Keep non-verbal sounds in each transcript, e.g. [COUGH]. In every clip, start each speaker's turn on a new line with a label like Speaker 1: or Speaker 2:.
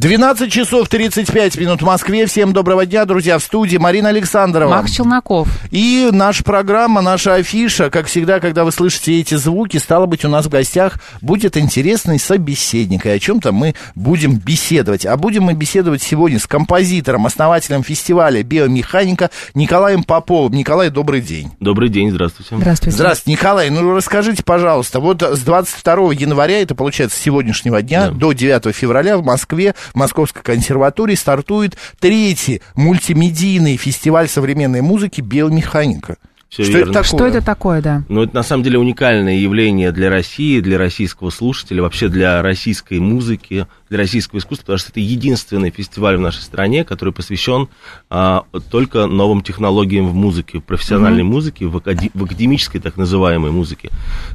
Speaker 1: 12 часов 35 минут в Москве. Всем доброго дня, друзья, в студии Марина Александрова.
Speaker 2: Макс Челноков.
Speaker 1: И наша программа, наша афиша, как всегда, когда вы слышите эти звуки, стало быть, у нас в гостях будет интересный собеседник, и о чем-то мы будем беседовать. А будем мы беседовать сегодня с композитором, основателем фестиваля «Биомеханика» Николаем Поповым. Николай, добрый день.
Speaker 3: Добрый день, здравствуйте.
Speaker 2: Здравствуйте.
Speaker 1: Здравствуйте, Николай. Ну, расскажите, пожалуйста, вот с 22 января, это получается с сегодняшнего дня,
Speaker 3: Да.
Speaker 1: до 9 февраля в Москве Московской консерватории стартует третий мультимедийный фестиваль современной музыки «Биомеханика».
Speaker 3: Всё
Speaker 1: Что
Speaker 3: верно.
Speaker 1: это такое?
Speaker 2: Что это такое, да?
Speaker 3: Ну, это на самом деле уникальное явление для России, для российского слушателя, вообще для российской музыки, для российского искусства, потому что это единственный фестиваль в нашей стране, который посвящен а, только новым технологиям в музыке, в профессиональной музыке, в, акаде- в академической так называемой музыке.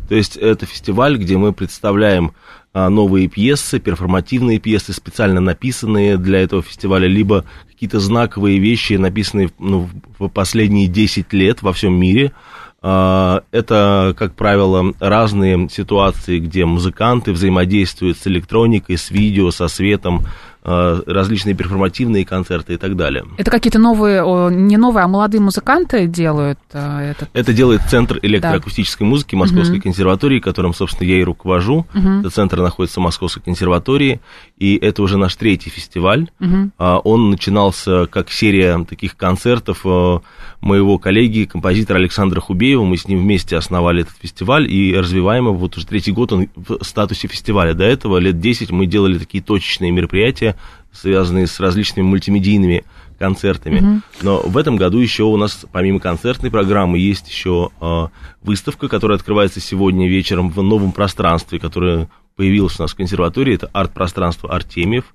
Speaker 3: То есть это фестиваль, где мы представляем новые пьесы, перформативные пьесы, специально написанные для этого фестиваля, либо какие-то знаковые вещи, написанные ну, в последние 10 лет во всем мире. А, Это, как правило, разные ситуации, где музыканты взаимодействуют с электроникой, с видео, со светом, а, различные перформативные концерты и так далее.
Speaker 2: Это какие-то новые, не новые, а молодые музыканты делают э, этот.
Speaker 3: Это делает Центр электроакустической музыки Московской консерватории, которым, собственно, я и руковожу. Этот центр находится в Московской консерватории, и это уже наш третий фестиваль. А, Он начинался как серия таких концертов э, моего коллеги, композитора Александра Хубеева. Мы с ним вместе основали этот фестиваль и развиваем его. Вот уже третий год он в статусе фестиваля. До этого лет 10 мы делали такие точечные мероприятия, связанные с различными мультимедийными концертами. Но в этом году еще у нас, помимо концертной программы, есть еще э, выставка, которая открывается сегодня вечером в новом пространстве, которое появилось у нас в консерватории. Это арт-пространство Артемьев,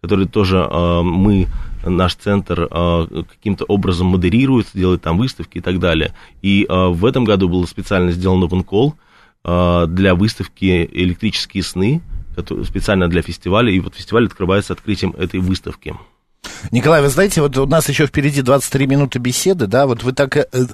Speaker 3: которое тоже э, мы, наш центр, э, каким-то образом модерирует, делает там выставки и так далее. И э, в этом году был специально сделан open call для выставки «Электрические сны», который- специально для фестиваля, и вот фестиваль открывается открытием этой выставки.
Speaker 1: Николай, вы знаете, вот у нас еще впереди 23 минуты беседы, да, вот вы так э, э,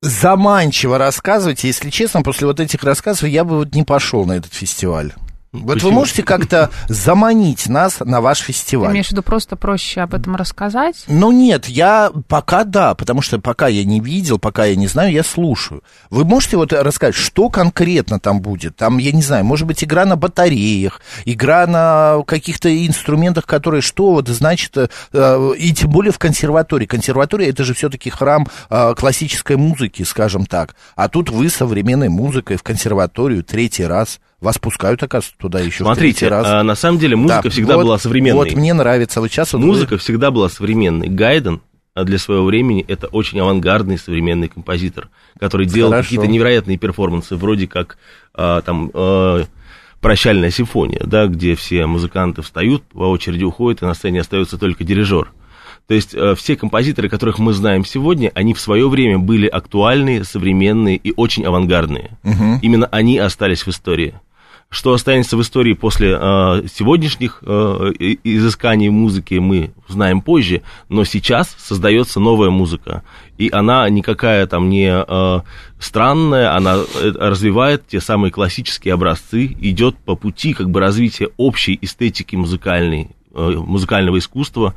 Speaker 1: заманчиво рассказываете. Если честно, после вот этих рассказов я бы вот не пошел на этот фестиваль. Вот
Speaker 3: Почему?
Speaker 1: вы можете как-то заманить нас на ваш
Speaker 2: Ты
Speaker 1: фестиваль?
Speaker 2: имеешь в виду просто проще об этом рассказать?
Speaker 1: Ну нет, я пока да, потому что пока я не видел, пока я не знаю, я слушаю. Вы можете вот рассказать, что конкретно там будет? Там, я не знаю, может быть, игра на батареях, игра на каких-то инструментах, которые что вот значит, э, и тем более в консерватории. Консерватория это же все-таки храм э, классической музыки, скажем так. А тут вы современной музыкой в консерваторию третий раз. Вас пускают, оказывается, туда еще в
Speaker 3: Смотрите,
Speaker 1: третий раз.
Speaker 3: а, на самом деле музыка
Speaker 1: Да,
Speaker 3: всегда
Speaker 1: вот-
Speaker 3: была современной.
Speaker 1: Вот мне нравится. Вот сейчас вот вы-
Speaker 3: Музыка всегда была современной. Гайден а, для своего времени это очень авангардный современный композитор, который делал
Speaker 1: Хорошо.
Speaker 3: какие-то невероятные перформансы, вроде как а, там а, прощальная симфония, да, где все музыканты встают, по очереди уходят, и на сцене остается только дирижер. То есть э, все композиторы, которых мы знаем сегодня, они в свое время были актуальные, современные и очень авангардные. Именно они остались в истории. Что останется в истории после э, сегодняшних э, изысканий музыки, мы знаем позже, но сейчас создается новая музыка. И она никакая там не э, странная, она э, развивает те самые классические образцы, идет по пути как бы развития общей эстетики музыкальной, э, музыкального искусства.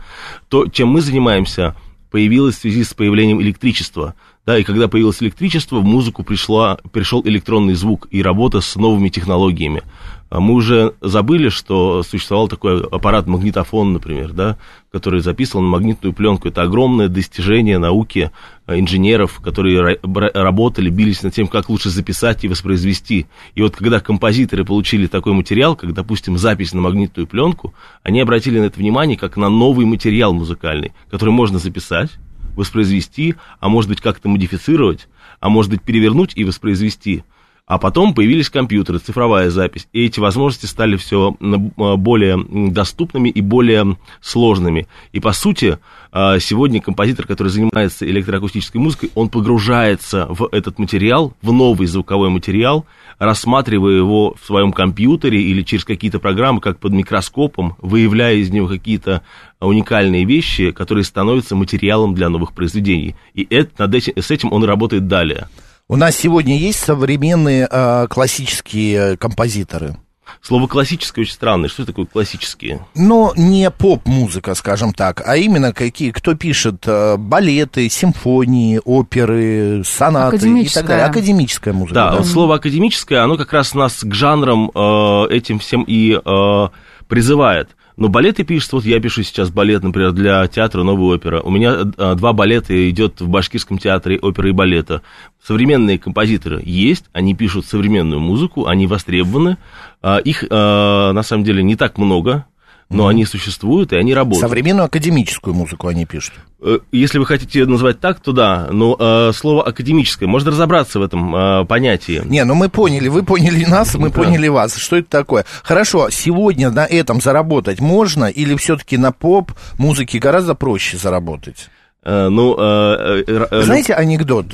Speaker 3: То, чем мы занимаемся, появилось в связи с появлением электричества. Да, и когда появилось электричество, в музыку пришла, пришел электронный звук и работа с новыми технологиями. А Мы уже забыли, что существовал такой аппарат магнитофон, например, да, который записывал на магнитную пленку. Это огромное достижение науки э, инженеров, которые работали, бились над тем, как лучше записать и воспроизвести. И вот когда композиторы получили такой материал, как, допустим, запись на магнитную пленку, они обратили на это внимание как на новый материал музыкальный, который можно записать, воспроизвести, а может быть как-то модифицировать, а может быть перевернуть и воспроизвести. А потом появились компьютеры, цифровая запись, и эти возможности стали все более доступными и более сложными. И по сути, а, сегодня композитор, который занимается электроакустической музыкой, он погружается в этот материал, в новый звуковой материал, рассматривая его в своем компьютере или через какие-то программы, как под микроскопом, выявляя из него какие-то уникальные вещи, которые становятся материалом для новых произведений. И это, над этим, с этим он работает далее.
Speaker 1: У нас сегодня есть современные э, классические композиторы.
Speaker 3: Слово классическое очень странное. Что такое классические?
Speaker 1: Но не поп-музыка, скажем так, а именно какие, кто пишет э, балеты, симфонии, оперы, сонаты и так далее. Академическая музыка.
Speaker 3: Да, да. Вот слово академическое, оно как раз нас к жанрам э, этим всем и э, призывает. Но балеты пишется, вот я пишу сейчас балет, например, для театра «Новая опера». У меня а, два балета идет в Башкирском театре оперы и балета. Современные композиторы есть, они пишут современную музыку, они востребованы. А, их, а, на самом деле, не так много, но mm-hmm. они существуют, и они работают.
Speaker 1: Современную академическую музыку они пишут.
Speaker 3: Э, если вы хотите назвать так, то да, но э, слово академическое, можно разобраться в этом э, понятии.
Speaker 1: Не, ну мы поняли, вы поняли нас, мы да. поняли вас. Что это такое? Хорошо, сегодня на этом заработать можно или все-таки на поп музыке гораздо проще заработать?
Speaker 3: Э, ну, э,
Speaker 1: э, э Знаете анекдот?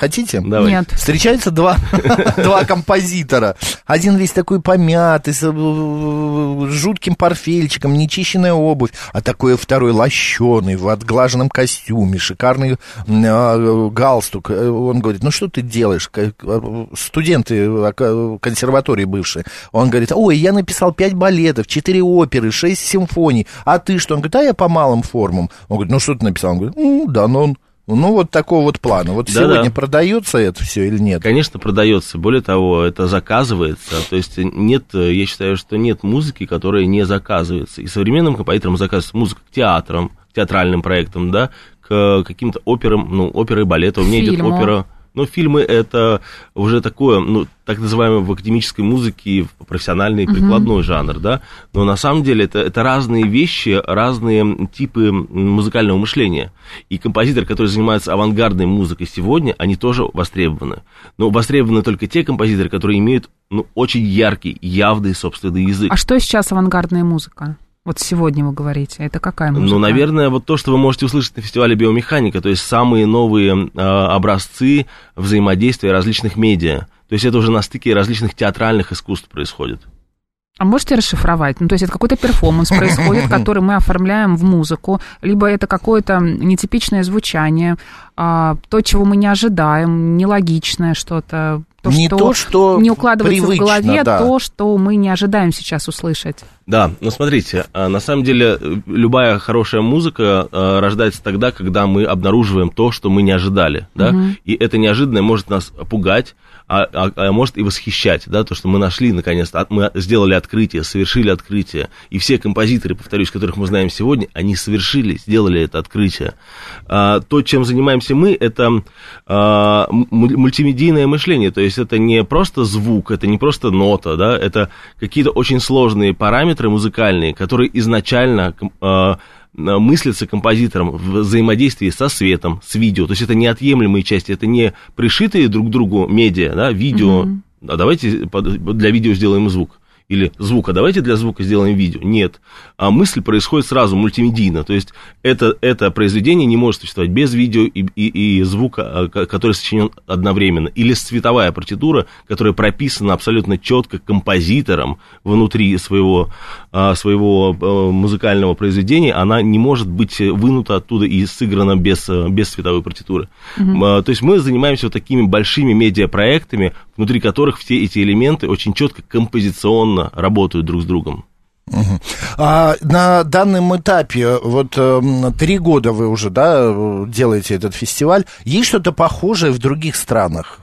Speaker 1: Хотите?
Speaker 2: Давай. Нет.
Speaker 1: Встречаются два, [LAUGHS] два композитора. Один весь такой помятый, с э, жутким портфельчиком, нечищенная обувь, а такой второй лощеный, в отглаженном костюме, шикарный э, галстук. Э, он говорит, ну что ты делаешь? Студенты консерватории бывшие. Он говорит, ой, я написал пять балетов, четыре оперы, шесть симфоний. А ты что? Он говорит, а я по малым формам. Он говорит, ну что ты написал? Он говорит, ну, да, но он ну, вот такого вот плана. Вот да, сегодня да. продается это все или нет?
Speaker 3: Конечно, продается. Более того, это заказывается. То есть нет, я считаю, что нет музыки, которая не заказывается. И современным композиторам заказывается музыка к театрам, к театральным проектам, да, к каким-то операм, ну, оперы и балеты. У меня Фильму. идет опера но фильмы это уже такое, ну, так называемый в академической музыке профессиональный прикладной uh-huh. жанр, да. Но на самом деле это, это разные вещи, разные типы музыкального мышления. И композиторы, которые занимаются авангардной музыкой сегодня, они тоже востребованы. Но востребованы только те композиторы, которые имеют ну, очень яркий, явный собственный язык.
Speaker 2: А что сейчас авангардная музыка? Вот сегодня вы говорите, это какая музыка?
Speaker 3: Ну, наверное, вот то, что вы можете услышать на фестивале биомеханика, то есть самые новые э, образцы взаимодействия различных медиа. То есть это уже на стыке различных театральных искусств происходит.
Speaker 2: А можете расшифровать? Ну, то есть это какой-то перформанс происходит, [LAUGHS] который мы оформляем в музыку, либо это какое-то нетипичное звучание, а, то, чего мы не ожидаем, нелогичное что-то, то,
Speaker 1: не
Speaker 2: что
Speaker 1: то, что
Speaker 2: не укладывается в голове, да. то, что мы не ожидаем сейчас услышать.
Speaker 3: Да, ну смотрите, а, на самом деле любая хорошая музыка а, рождается тогда, когда мы обнаруживаем то, что мы не ожидали, да, угу. и это неожиданное может нас пугать, а, а, а может и восхищать, да, то, что мы нашли наконец-то, мы сделали открытие, совершили открытие, и все композиторы, повторюсь, которых мы знаем сегодня, они совершили, сделали это открытие. А, то, чем занимаемся мы, это а, мультимедийное мышление, то есть это не просто звук, это не просто нота, да, это какие-то очень сложные параметры музыкальные, которые изначально Э, мыслится композитором в взаимодействии со светом, с видео. То есть это неотъемлемые части, это не пришитые друг к другу медиа, да, видео. Mm-hmm. А давайте для видео сделаем звук или звука, давайте для звука сделаем видео. Нет. А мысль происходит сразу мультимедийно. То есть это, это произведение не может существовать без видео и, и, и звука, а, который сочинен одновременно. Или цветовая партитура, которая прописана абсолютно четко композитором внутри своего, а, своего а, музыкального произведения, она не может быть вынута оттуда и сыграна без, без цветовой партитуры. Mm-hmm. То есть мы занимаемся вот такими большими медиапроектами, внутри которых все эти элементы очень четко композиционно эффективно работают друг с другом.
Speaker 1: Угу. А на данном этапе, вот э, три года вы уже, да, делаете этот фестиваль, есть что-то похожее в других странах?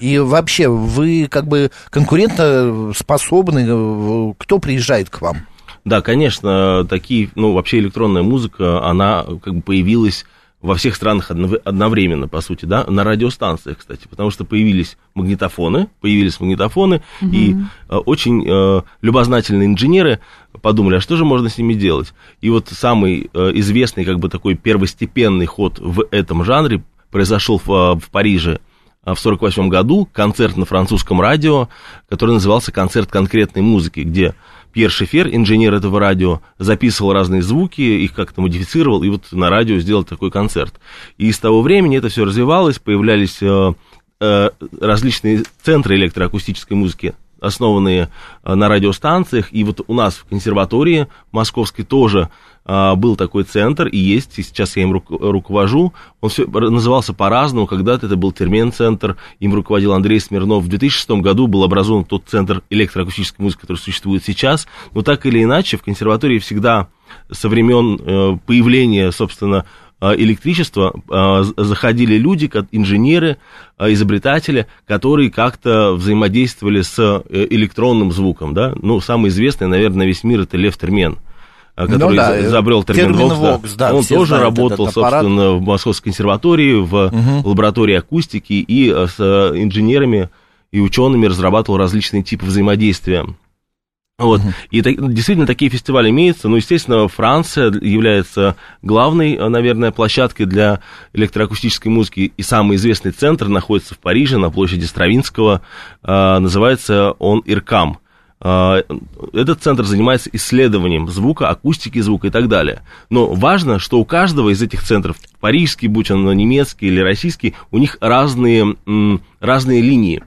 Speaker 1: И вообще, вы как бы конкурентно способны, э, кто приезжает к вам?
Speaker 3: Да, конечно, такие, ну, вообще электронная музыка, она как бы появилась во всех странах одновременно, по сути, да, на радиостанциях, кстати, потому что появились магнитофоны, появились магнитофоны, угу. и э, очень э, любознательные инженеры подумали, а что же можно с ними делать? И вот самый э, известный, как бы такой первостепенный ход в этом жанре произошел в, э, в Париже в 1948 году концерт на французском радио, который назывался «Концерт конкретной музыки», где Пьер Шефер, инженер этого радио, записывал разные звуки, их как-то модифицировал, и вот на радио сделал такой концерт. И с того времени это все развивалось, появлялись э, э, различные центры электроакустической музыки, основанные э, на радиостанциях, и вот у нас в консерватории московской тоже а, был такой центр, и есть, и сейчас я им руковожу. Он все назывался по-разному, когда-то это был термен-центр, им руководил Андрей Смирнов. В 2006 году был образован тот центр электроакустической музыки, который существует сейчас, но так или иначе в консерватории всегда со времен э, появления, собственно, э, электричества э, заходили люди, инженеры, изобретатели, которые как-то взаимодействовали с электронным звуком, да, ну, самый известный, наверное, на весь мир это Лев Термен – а, который ну, да, изобрел термин, термин Вокс, да. да он тоже работал, собственно, в Московской консерватории, в угу. лаборатории акустики и э, с э, инженерами и учеными разрабатывал различные типы взаимодействия. Вот. Uh-huh. И так, действительно такие фестивали имеются. Ну, естественно, Франция является главной, э, наверное, площадкой для электроакустической музыки. И самый известный центр находится в Париже, на площади Стравинского. Э, называется он Иркам. А, этот центр занимается исследованием звука, акустики звука и так далее. Но важно, что у каждого из этих центров, парижский, будь он немецкий или российский, у них разные, разные линии.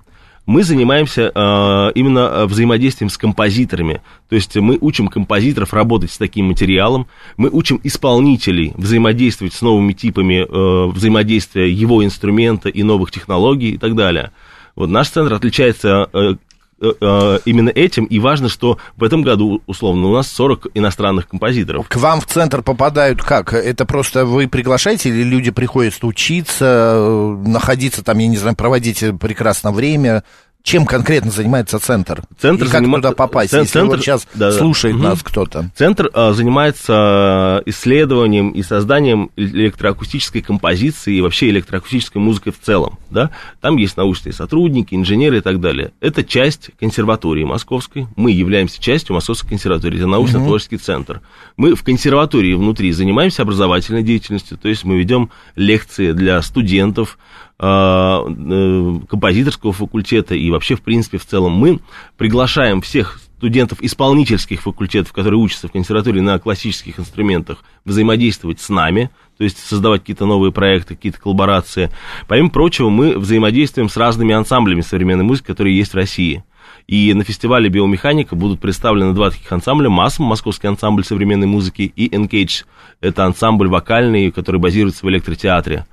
Speaker 3: Мы занимаемся э, именно взаимодействием с композиторами. То есть мы учим композиторов работать с таким материалом, мы учим исполнителей взаимодействовать с новыми типами э, взаимодействия его инструмента и новых технологий и так далее. Вот наш центр отличается э, Э, э, именно этим, и важно, что в этом году, условно, у нас 40 иностранных композиторов.
Speaker 1: К вам в центр попадают как? Это просто вы приглашаете, или люди приходят учиться, э, находиться там, я не знаю, проводить прекрасное время? Чем конкретно занимается центр?
Speaker 3: Центр
Speaker 1: и как
Speaker 3: занима...
Speaker 1: туда попасть, Центр... если вот сейчас да, слушает да. нас угу. кто-то?
Speaker 3: Центр а, занимается исследованием и созданием электроакустической композиции и вообще электроакустической музыкой в целом. Да? Там есть научные сотрудники, инженеры и так далее. Это часть консерватории московской. Мы являемся частью Московской консерватории. Это научно-творческий угу. центр. Мы в консерватории внутри занимаемся образовательной деятельностью, то есть мы ведем лекции для студентов, э, композиторского факультета и вообще, в принципе, в целом мы приглашаем всех студентов исполнительских факультетов, которые учатся в консерватории на классических инструментах, взаимодействовать с нами, то есть создавать какие-то новые проекты, какие-то коллаборации. Помимо прочего, мы взаимодействуем с разными ансамблями современной музыки, которые есть в России. И на фестивале биомеханика будут представлены два таких ансамбля. МАСМ, московский ансамбль современной музыки, и Engage, это ансамбль вокальный, который базируется в электротеатре.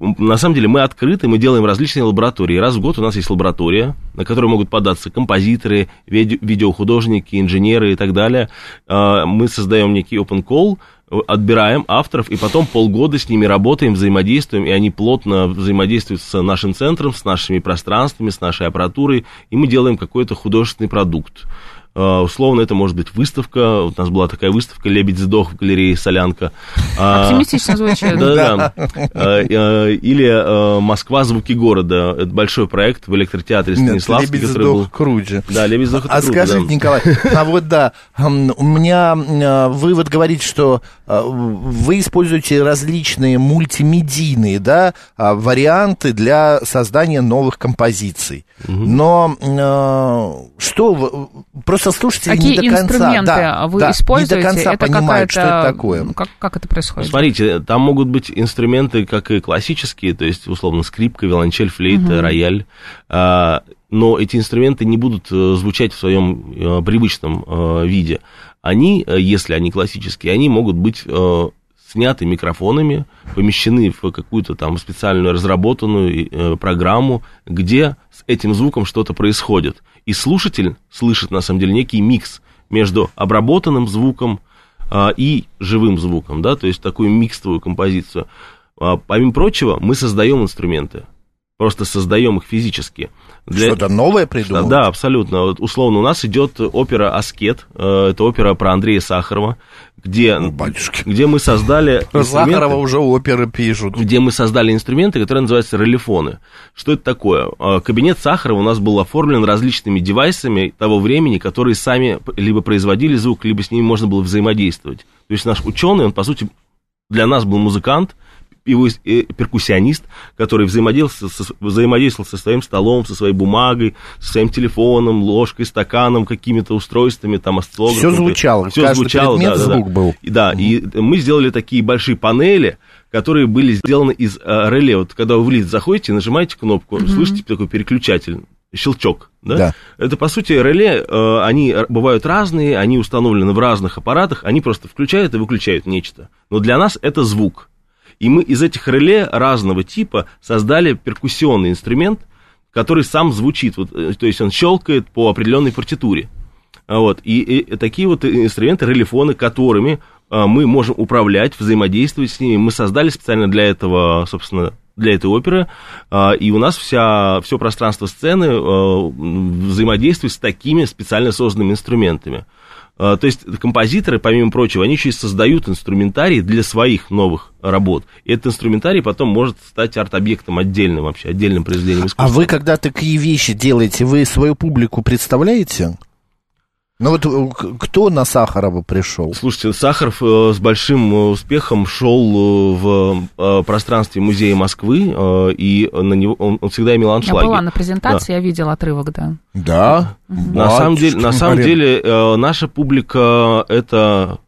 Speaker 3: На самом деле мы открыты, мы делаем различные лаборатории. Раз в год у нас есть лаборатория, на которую могут податься композиторы, виде- видеохудожники, инженеры и так далее. А, мы создаем некий open call, отбираем авторов, и потом полгода с ними работаем, взаимодействуем, и они плотно взаимодействуют с нашим центром, с нашими пространствами, с нашей аппаратурой, и мы делаем какой-то художественный продукт. А, условно, это может быть выставка. Вот у нас была такая выставка «Лебедь сдох» в галерее «Солянка».
Speaker 2: А, Оптимистично звучит. [LAUGHS]
Speaker 3: Да, да. А, или «Москва. Звуки города». Это большой проект в электротеатре Станиславский.
Speaker 1: «Лебедь сдох» круче.
Speaker 3: Да, «Лебедь сдох»
Speaker 1: А скажите, Николай, [LAUGHS] а вот да, у меня вы вот говорите, что вы используете различные мультимедийные, да, варианты для создания новых композиций. Но что, просто просто слушатели
Speaker 2: Какие
Speaker 1: не до конца...
Speaker 2: инструменты да, вы
Speaker 1: да,
Speaker 2: используете?
Speaker 1: Не до конца это понимают, что это такое.
Speaker 2: Как, как это происходит?
Speaker 3: Смотрите, там могут быть инструменты, как и классические, то есть, условно, скрипка, виолончель, флейта, угу. рояль. А, но эти инструменты не будут э, звучать в своем э, привычном э, виде. Они, если они классические, они могут быть сняты микрофонами, помещены в какую-то там специальную разработанную программу, где с этим звуком что-то происходит. И слушатель слышит, на самом деле, некий микс между обработанным звуком а, и живым звуком, да, то есть такую микстовую композицию. А, помимо прочего, мы создаем инструменты, просто создаем их физически.
Speaker 1: Для... Что-то новое придумал?
Speaker 3: Да, абсолютно. Вот, условно, у нас идет опера «Аскет», э, это опера про Андрея Сахарова, где, О, где мы создали [LAUGHS]
Speaker 1: Сахарова уже оперы пишут.
Speaker 3: Где мы создали инструменты, которые называются релефоны. Что это такое? Э, кабинет Сахарова у нас был оформлен различными девайсами того времени, которые сами либо производили звук, либо с ними можно было взаимодействовать. То есть наш ученый, он, по сути, для нас был музыкант, его э, перкуссионист, который взаимодействовал со, взаимодействовал со своим столом, со своей бумагой, со своим телефоном, ложкой, стаканом, какими-то устройствами, там, осциллографом.
Speaker 1: Все звучало,
Speaker 3: все
Speaker 1: каждый
Speaker 3: звучало,
Speaker 1: предмет
Speaker 3: да, да,
Speaker 1: звук
Speaker 3: да.
Speaker 1: был.
Speaker 3: И, да, и мы сделали такие большие панели, которые были сделаны из э, реле. Вот когда вы в лифт заходите, нажимаете кнопку, слышите такой переключатель, щелчок, да?
Speaker 1: Да.
Speaker 3: Это, по сути, реле, э, они бывают разные, они установлены в разных аппаратах, они просто включают и выключают нечто. Но для нас это звук. И мы из этих реле разного типа создали перкуссионный инструмент, который сам звучит, вот, э, то есть он щелкает по определенной партитуре. Вот. И, и такие вот инструменты, релефоны, которыми а, мы можем управлять, взаимодействовать с ними. Мы создали специально для этого, собственно, для этой оперы, а, и у нас вся, все пространство сцены а, взаимодействует с такими специально созданными инструментами. А, То есть композиторы, помимо прочего, они еще и создают инструментарий для своих новых работ. И этот инструментарий потом может стать арт-объектом отдельным вообще, отдельным произведением искусства.
Speaker 1: А вы, когда такие вещи делаете, вы свою публику представляете? Ну вот э, кто на Сахарова пришел?
Speaker 3: Слушайте, Сахаров э, с большим э, успехом шел в э, пространстве музея Москвы, э, и на него он, он всегда имел
Speaker 2: Я
Speaker 3: аншлаги.
Speaker 2: была на презентации, я видела отрывок, да.
Speaker 1: Да.
Speaker 3: На самом деле, на самом деле наша публика это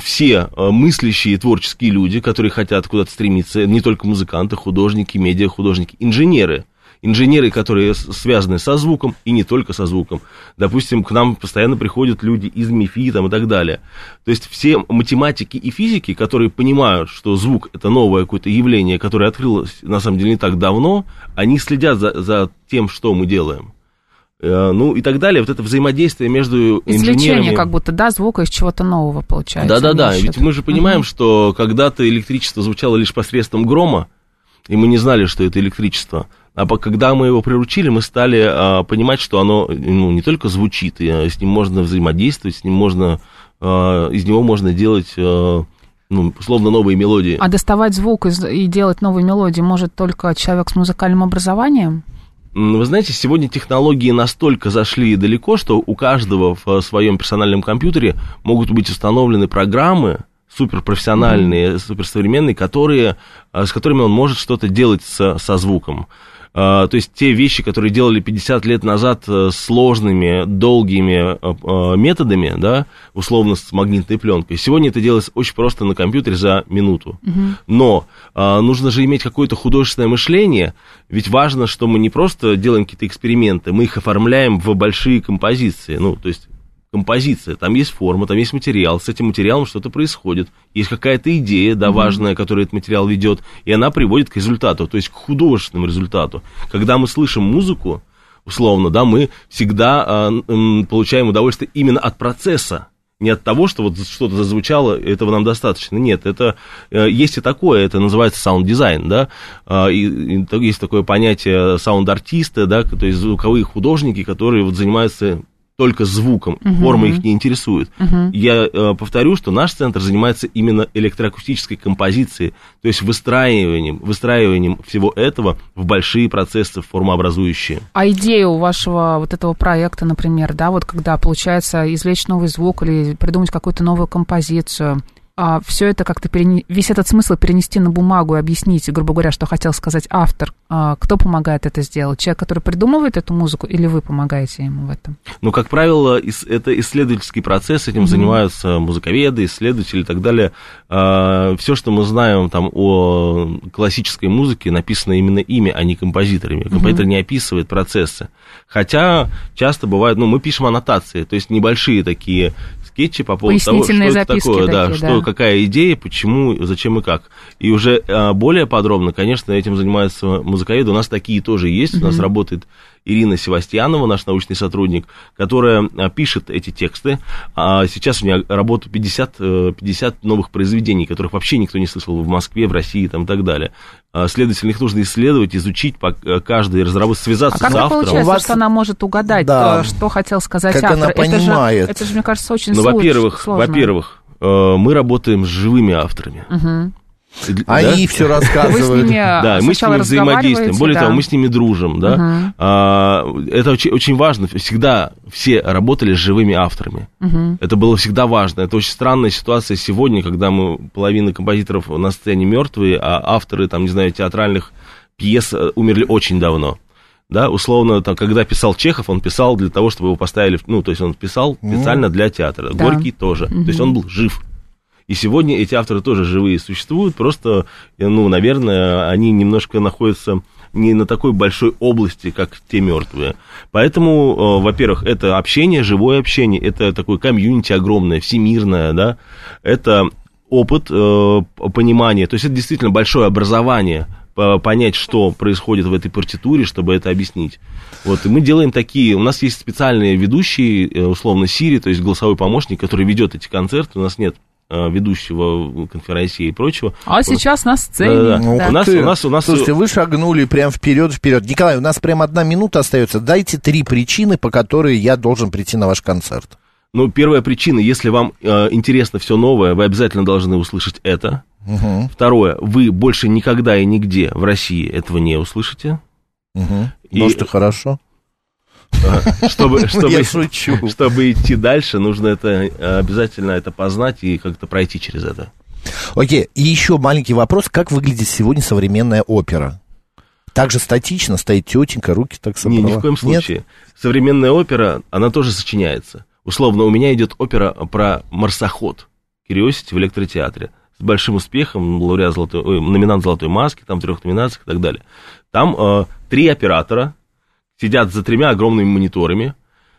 Speaker 3: все мыслящие творческие люди, которые хотят куда-то стремиться, не только музыканты, художники, медиахудожники, инженеры. Инженеры, которые связаны со звуком и не только со звуком. Допустим, к нам постоянно приходят люди из МИФИ там, и так далее. То есть все математики и физики, которые понимают, что звук это новое какое-то явление, которое открылось на самом деле не так давно, они следят за, за тем, что мы делаем. Э, Ну и так далее. Вот это взаимодействие между
Speaker 2: Извлечение
Speaker 3: инженерами.
Speaker 2: как будто, да, звука из чего-то нового получается.
Speaker 3: Да-да-да, ведь мы же понимаем, что когда-то электричество звучало лишь посредством грома, и мы не знали, что это электричество. А когда мы его приручили, мы стали а, понимать, что оно ну, не только звучит, и, а, с ним можно взаимодействовать, с ним можно, а, из него можно делать, а, ну, условно, новые мелодии.
Speaker 2: А доставать звук из- и делать новые мелодии может только человек с музыкальным образованием?
Speaker 3: Вы знаете, сегодня технологии настолько зашли далеко, что у каждого в э, своем персональном компьютере могут быть установлены программы суперпрофессиональные, суперсовременные, которые, э, с которыми он может что-то делать со, со звуком. А, То есть те вещи, которые делали 50 лет назад э, сложными, долгими э, э, методами, да, условно с магнитной пленкой, сегодня это делается очень просто на компьютере за минуту. Но а, нужно же иметь какое-то художественное мышление, ведь важно, что мы не просто делаем какие-то эксперименты, мы их оформляем в большие композиции, ну, то есть композиция, там есть форма, там есть материал, с этим материалом что-то происходит, есть какая-то идея, да, важная, которую этот материал ведет, и она приводит к результату, то есть к художественному результату. Когда мы слышим музыку, условно, да, мы всегда а, м, получаем удовольствие именно от процесса, не от того, что вот что-то зазвучало, этого нам достаточно. Нет, это э, есть и такое, это называется саунд-дизайн, да, А, и, и есть такое понятие саунд-артиста, да, то есть звуковые художники, которые вот занимаются только звуком, форма их не интересует. Я э, повторю, что наш центр занимается именно электроакустической композицией, то есть выстраиванием, выстраиванием всего этого в большие процессы формообразующие.
Speaker 2: А идея у вашего вот этого проекта, например, да, вот когда получается извлечь новый звук или придумать какую-то новую композицию, все это как-то перене... весь этот смысл перенести на бумагу и объяснить, грубо говоря, что хотел сказать автор. А, кто помогает это сделать? Человек, который придумывает эту музыку, или вы помогаете ему в этом?
Speaker 3: Ну, как правило, это исследовательский процесс, этим занимаются музыковеды, исследователи и так далее. Все, что мы знаем там о классической музыке, написано именно ими, а не композиторами. Композитор не описывает процессы. Хотя часто бывает, ну, мы пишем аннотации, то есть небольшие такие скетчи по поводу того, что это такое, да,
Speaker 2: такие,
Speaker 3: что,
Speaker 2: да.
Speaker 3: какая идея, почему, зачем и как. И уже а, более подробно, конечно, этим занимаются музыковеды. У нас такие тоже есть. У нас работает Ирина Севастьянова, наш научный сотрудник, которая а, пишет эти тексты. А сейчас у нее работа 50, э, 50 новых произведений, которых вообще никто не слышал в Москве, в России там, и так далее. А, Следовательно, их нужно исследовать, изучить э, каждой, разработать,
Speaker 2: А
Speaker 3: связаться
Speaker 2: как
Speaker 3: с автором.
Speaker 2: получается,
Speaker 1: вас-
Speaker 2: что она может угадать,
Speaker 1: Да.
Speaker 2: э, что хотел сказать
Speaker 1: Как
Speaker 2: автор?
Speaker 1: она
Speaker 2: Это же-
Speaker 1: понимает.
Speaker 2: Это же, мне кажется, очень
Speaker 3: Ну,
Speaker 2: сло-
Speaker 3: во-первых,
Speaker 2: сложно.
Speaker 3: во-первых, э, мы работаем с живыми авторами.
Speaker 2: Мгм.
Speaker 1: Они все
Speaker 2: Вы с
Speaker 1: рассказывают.
Speaker 2: ними
Speaker 3: Да, мы с ними взаимодействуем. Более
Speaker 2: да.
Speaker 3: того, мы с ними дружим, да.
Speaker 2: Мгм.
Speaker 3: А, это очень, очень важно. Всегда все работали с живыми авторами.
Speaker 2: Мгм.
Speaker 3: Это было всегда важно. Это очень странная ситуация сегодня, когда мы половина композиторов на сцене мертвые, а авторы, там, не знаю, театральных пьес э, умерли очень давно. Да, условно, там, когда писал Чехов, он писал для того, чтобы его поставили, ну, то есть он писал специально для театра.
Speaker 2: Да.
Speaker 3: Горький тоже. То есть он был жив. И сегодня эти авторы тоже живые существуют, просто, э, ну, наверное, они немножко находятся не на такой большой области, как те мертвые. Поэтому, э, во-первых, это общение, живое общение, это такое комьюнити огромное, всемирное, да, это опыт, э, понимание, то есть это действительно большое образование, по- понять, что происходит в этой партитуре, чтобы это объяснить. Вот, и мы делаем такие, у нас есть специальные ведущие, условно, Сири, то есть голосовой помощник, который ведет эти концерты, у нас нет ведущего конференции и прочего.
Speaker 2: А сейчас на сцене.
Speaker 3: Да-да-да.
Speaker 1: Ну,
Speaker 2: да.
Speaker 3: У нас- у нас- у нас-
Speaker 1: Слушайте, вы шагнули прям вперед, вперед. Николай, у нас прям одна минута остается. Дайте три причины, по которой я должен прийти на ваш концерт.
Speaker 3: Ну, первая причина, если вам э, интересно все новое, вы обязательно должны услышать это.
Speaker 1: Мгм,
Speaker 3: Второе, вы больше никогда и нигде в России этого не услышите.
Speaker 1: мгм.
Speaker 3: И-
Speaker 1: Может, и хорошо.
Speaker 3: Чтобы, [LAUGHS] чтобы,
Speaker 1: Я шучу.
Speaker 3: чтобы идти дальше, нужно это э, обязательно это познать и как-то пройти через это.
Speaker 1: Окей, и еще маленький вопрос. Как выглядит сегодня современная опера? Так же статично стоит тетенька, руки так собрала.
Speaker 3: Не, ни в коем
Speaker 1: Нет?
Speaker 3: случае. Современная опера, она тоже сочиняется. Условно, у меня идет опера про марсоход Кириосити в электротеатре. С большим успехом, лауреат золотой, ой, номинант золотой маски, там трех номинациях и так далее. Там э, три оператора сидят за тремя огромными мониторами.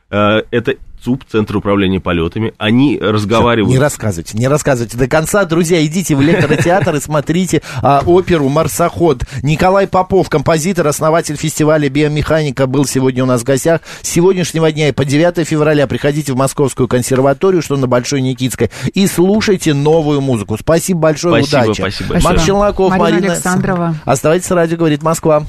Speaker 3: Э, это ЦУП, Центр управления полетами. Они разговаривают.
Speaker 1: Не рассказывайте, не рассказывайте до конца. Друзья, идите в электротеатр и смотрите а, оперу «Марсоход». Николай Попов, композитор, основатель фестиваля «Биомеханика», был сегодня у нас в гостях. С сегодняшнего дня и по 9 февраля приходите в Московскую консерваторию, что на Большой Никитской, и слушайте новую музыку. Спасибо большое,
Speaker 3: Спасибо,
Speaker 1: удачи.
Speaker 3: спасибо большое.
Speaker 1: Челноков,
Speaker 2: Марина
Speaker 1: Марина...
Speaker 2: Александрова.
Speaker 1: Оставайтесь, радио говорит Москва.